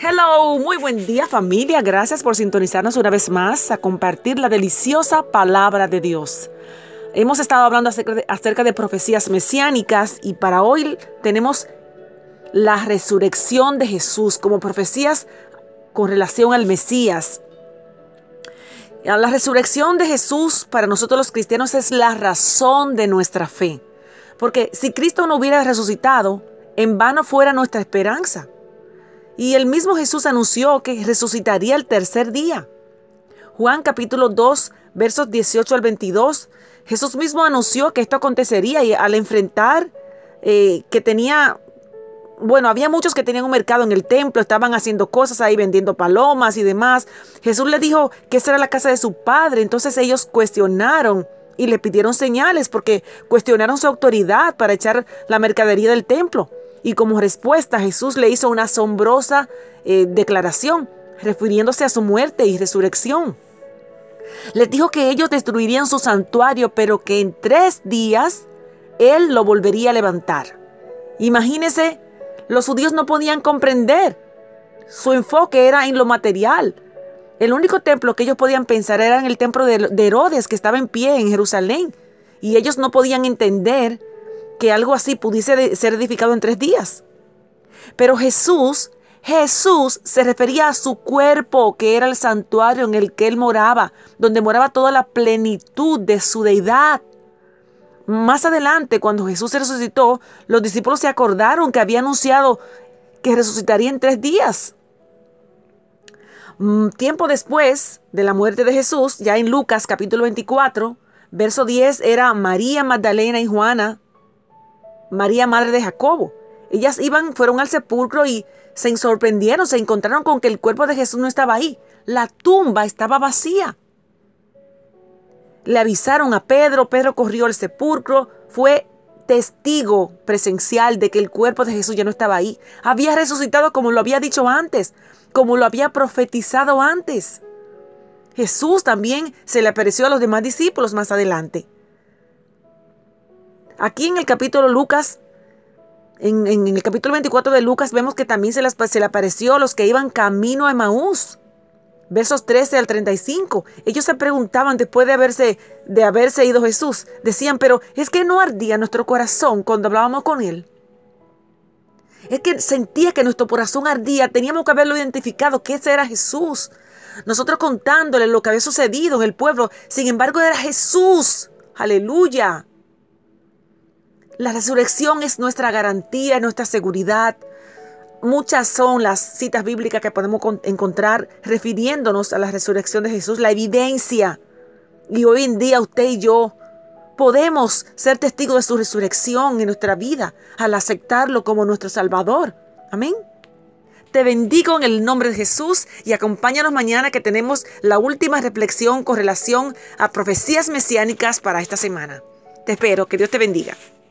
Hello, muy buen día familia. Gracias por sintonizarnos una vez más a compartir la deliciosa palabra de Dios. Hemos estado hablando acerca de, profecías mesiánicas y para hoy tenemos la resurrección de Jesús como profecías con relación al Mesías. La resurrección de Jesús para nosotros los cristianos es la razón de nuestra fe. Porque si Cristo no hubiera resucitado, en vano fuera nuestra esperanza. Y el mismo Jesús anunció que resucitaría el tercer día. Juan capítulo 2, versos 18 al 22, Jesús mismo anunció que esto acontecería y al enfrentar eh, que tenía, bueno, había muchos que tenían un mercado en el templo, estaban haciendo cosas ahí, vendiendo palomas y demás. Jesús le dijo que esa era la casa de su padre, entonces ellos cuestionaron y le pidieron señales porque cuestionaron su autoridad para echar la mercadería del templo. Y como respuesta Jesús le hizo una asombrosa eh, declaración, refiriéndose a su muerte y resurrección. Les dijo que ellos destruirían su santuario, pero que en tres días Él lo volvería a levantar. Imagínense, los judíos no podían comprender. Su enfoque era en lo material. El único templo que ellos podían pensar era en el templo de Herodes, que estaba en pie en Jerusalén. Y ellos no podían entender que algo así pudiese ser edificado en tres días. Pero Jesús, Jesús se refería a su cuerpo, que era el santuario en el que él moraba, donde moraba toda la plenitud de su deidad. Más adelante, cuando Jesús se resucitó, los discípulos se acordaron que había anunciado que resucitaría en tres días. Mm, tiempo después de la muerte de Jesús, ya en Lucas capítulo 24, verso 10, era María Magdalena y Juana, María, madre de Jacobo. Ellas iban, fueron al sepulcro y se sorprendieron, se encontraron con que el cuerpo de Jesús no estaba ahí. La tumba estaba vacía. Le avisaron a Pedro, Pedro corrió al sepulcro, fue testigo presencial de que el cuerpo de Jesús ya no estaba ahí. Había resucitado como lo había dicho antes, como lo había profetizado antes. Jesús también se le apareció a los demás discípulos más adelante. Aquí en el capítulo Lucas, en, el capítulo 24 de Lucas, vemos que también se, se le apareció a los que iban camino a Emaús. Versos 13 al 35. Ellos se preguntaban después de haberse, de haberse ido Jesús. Decían, pero es que no ardía nuestro corazón cuando hablábamos con Él. Es que sentía que nuestro corazón ardía. Teníamos que haberlo identificado que ese era Jesús. Nosotros contándole lo que había sucedido en el pueblo. Sin embargo, era Jesús. Aleluya. La resurrección es nuestra garantía, nuestra seguridad. Muchas son las citas bíblicas que podemos encontrar refiriéndonos a la resurrección de Jesús, la evidencia. Y hoy en día usted y yo podemos ser testigos de su resurrección en nuestra vida al aceptarlo como nuestro Salvador. Amén. Te bendigo en el nombre de Jesús y acompáñanos mañana que tenemos la última reflexión con relación a profecías mesiánicas para esta semana. Te espero, que Dios te bendiga.